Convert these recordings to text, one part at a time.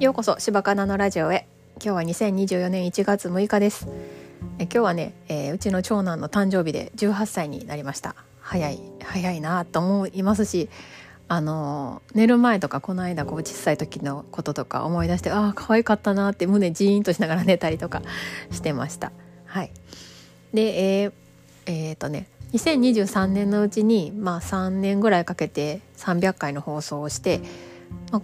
ようこそ柴かなのラジオへ。今日は2024年1月6日です。え今日はね、えー、うちの長男の誕生日で18歳になりました。早い早いなと思いますしあの寝る前とかこの間こう小さい時のこととか思い出してああ可愛かったなって胸ジーンとしながら寝たりとか してました。はい。でえー、えー、とね2023年のうちに、まあ、3年ぐらいかけて300回の放送をして、ま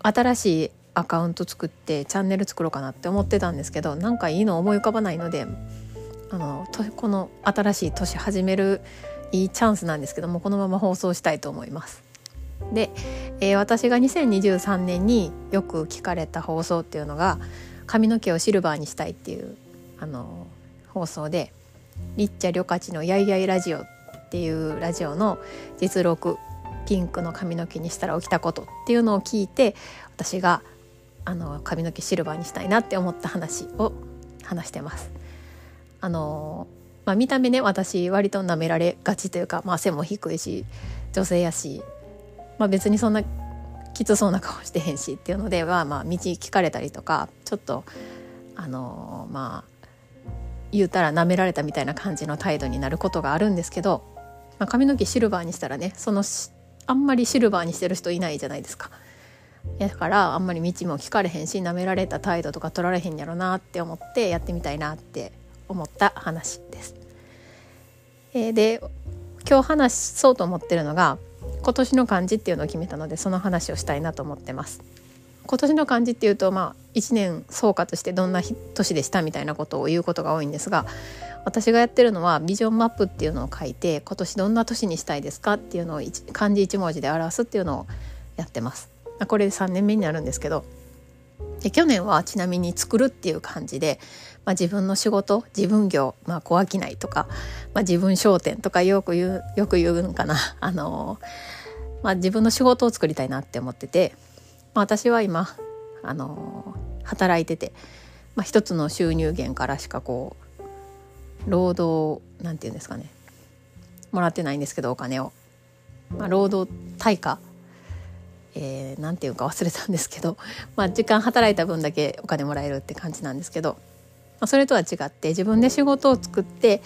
あ、新しいアカウント作ってチャンネル作ろうかなって思ってたんですけどなんかいいの思い浮かばないのであのこの新しい年始めるいいチャンスなんですけどもこのまま放送したいと思います。で、えー、私が2023年によく聞かれた放送っていうのが髪の毛をシルバーにしたいっていうあの放送でリッチャ・リョカチのやいやいラジオっていうラジオの実録ピンクの髪の毛にしたら起きたことっていうのを聞いて私があの髪の毛シルバーにしたいなって思った話を話してます。あのまあ、見た目ね私割と舐められがちというか、まあ、背も低いし女性やし、まあ、別にそんなきつそうな顔してへんしっていうのでは、まあ、道聞かれたりとかちょっとあのまあ言うたら舐められたみたいな感じの態度になることがあるんですけど、まあ、髪の毛シルバーにしたらねそのあんまりシルバーにしてる人いないじゃないですか。だからあんまり道も聞かれへんし舐められた態度とか取られへんやろなって思ってやってみたいなって思った話です。えー、で今日話そうと思ってるのが今年の漢字っていうのを決めたのでその話をしたいなと思ってます。今年の漢字っていうとまあ1年総括してどんな年でしたみたいなことを言うことが多いんですが私がやってるのはビジョンマップっていうのを書いて今年どんな年にしたいですかっていうのを漢字1文字で表すっていうのをやってます。これで3年目になるんですけど。で去年はちなみに「作る」っていう感じで、まあ、自分の仕事自分業、まあ、小商いとか、まあ、自分商店とかよく言うよく言うのかな、あのまあ、自分の仕事を作りたいなって思っててまあ、私は今あの働いてて、まあ、一つの収入源からしかこう労働なんて言うんですかね。もらってないんですけどお金を、まあ、労働対価えー、なんていうか忘れたんですけど、まあ、時間働いた分だけお金もらえるって感じなんですけど、まあ、それとは違って自分で仕事を作って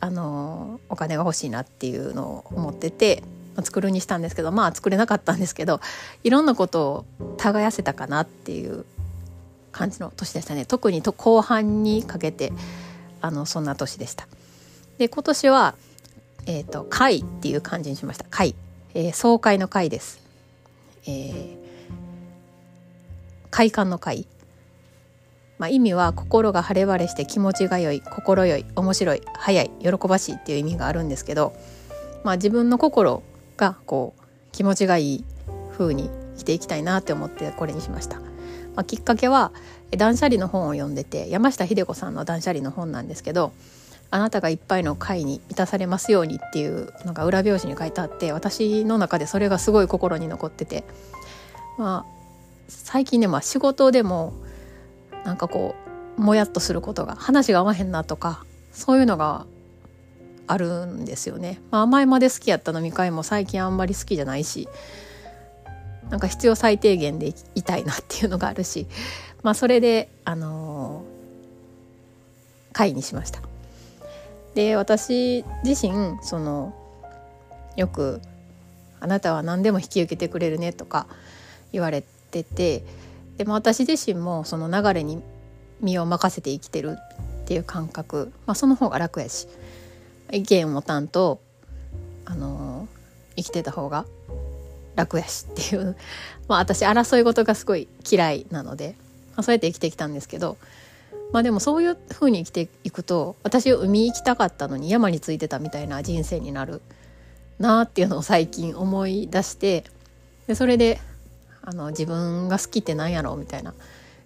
あのお金が欲しいなっていうのを思っててまあ作るにしたんですけどまあ作れなかったんですけどいろんなことを耕せたかなっていう感じの年でしたね特にと後半にかけてあのそんな年でした。で今年は、えーと、会っていう感じにしました会、えー、総会の会です。えー、快感の会まあ、意味は心が晴れ晴れして気持ちが良い心よい面白い早い喜ばしいっていう意味があるんですけど、まあ、自分の心がこう気持ちがいい風に生きていきたいなって思ってこれにしました。まあ、きっかけは断捨離の本を読んでて山下秀子さんの断捨離の本なんですけどあなたがいっぱいの会に満たされますようにっていうのが裏表紙に書いてあって私の中でそれがすごい心に残っててまあ最近でも仕事でもなんかこうもやっとすることが話が合わへんなとかそういうのがあるんですよね。まあ、前まで好きやった飲み会も最近あんまり好きじゃないしなんか必要最低限でいたいなっていうのがあるし、まあ、それで、あのー、会にしました。で私自身そのよく「あなたは何でも引き受けてくれるね」とか言われててでも私自身もその流れに身を任せて生きてるっていう感覚、まあ、その方が楽やし意見を持たんと、あの生きてた方が楽やしっていう。まあ私争い事がすごい嫌いなので、まあ、そうやって生きてきたんですけどまあでもそういう風に生きていくと私海行きたかったのに山についてたみたいな人生になるなっていうのを最近思い出してでそれであの自分が好きって何やろうみたいな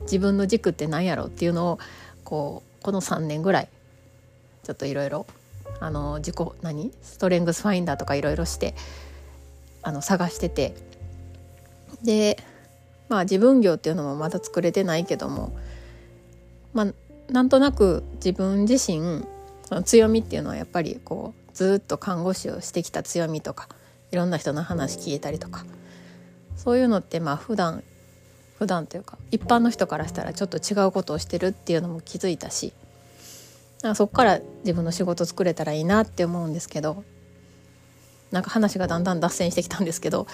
自分の軸って何やろうっていうのをこうこの3年ぐらいちょっといろいろあの自己何？ストレングスファインダーとかいろいろしてあの探してて。でまあ自分業っていうのもまだ作れてないけどもまあなんとなく自分自身その強みっていうのはやっぱりこうずっと看護師をしてきた強みとかいろんな人の話聞いたりとかそういうのってまあ普段普段というか一般の人からしたらちょっと違うことをしてるっていうのも気づいたしそこから自分の仕事作れたらいいなって思うんですけどなんか話がだんだん脱線してきたんですけど、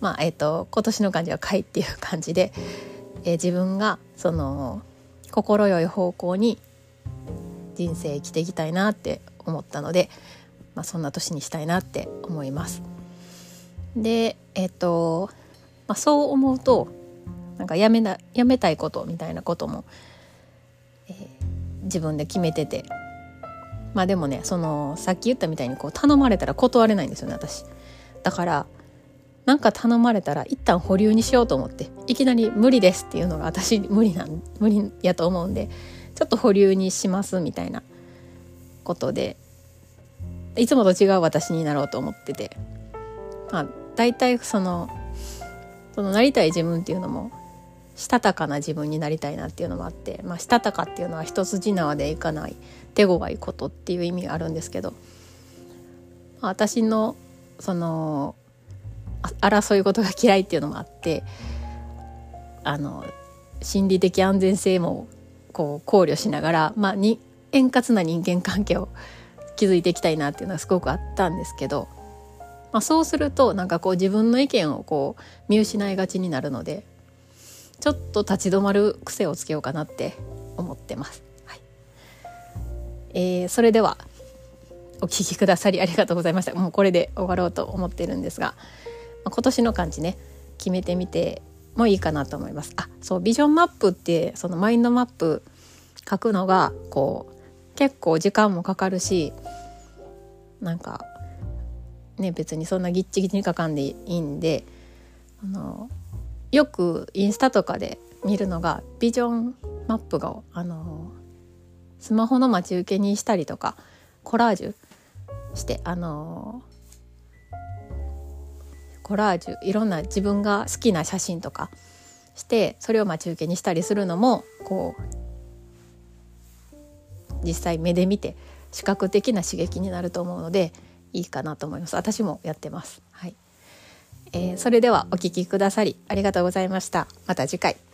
まあえーと、今年の漢字は「会」っていう感じで、えー、自分がその心よい方向に人生生きていきたいなって思ったので、まあ、そんな年にしたいなって思います。でえっ、と、まあ、そう思うとなんかやめなやめたいことみたいなことも、えー、自分で決めててまあでもねそのさっき言ったみたいにこう頼まれたら断れないんですよね私だからなんか頼まれたら一旦保留にしようと思っていきなり無理ですっていうのが私無理なん無理やと思うんでちょっと保留にしますみたいなことでいつもと違う私になろうと思っててまあ大体そのそのなりたい自分っていうのもしたたかな自分になりたいなっていうのもあって、まあ、したたかっていうのは一筋縄でいかない手強いことっていう意味があるんですけど、まあ、私のその争い事が嫌いっていうのもあってあの心理的安全性もこう考慮しながら、まあ、に円滑な人間関係を築いていきたいなっていうのはすごくあったんですけど、まあ、そうするとなんかこう自分の意見をこう見失いがちになるのでちょっと立ち止まる癖をつけようかなって思ってます。はい、えー、それではお聞きくださりありがとうございました。もうこれで終わろうと思ってるんですが、今年の漢字ね決めてみてもいいかなと思います。あそうビジョンマップってそのマインドマップ書くのがこう結構時間もかかるしなんかね別にそんなギッチギチに書かんでいいんであのよくインスタとかで見るのがビジョンマップがあのスマホの待ち受けにしたりとかコラージュしてあのコラージュいろんな自分が好きな写真とかしてそれを待ち受けにしたりするのもこう実際目で見て視覚的な刺激になると思うのでいいかなと思います。私もやってます。はい。えー、それではお聴きくださりありがとうございました。また次回。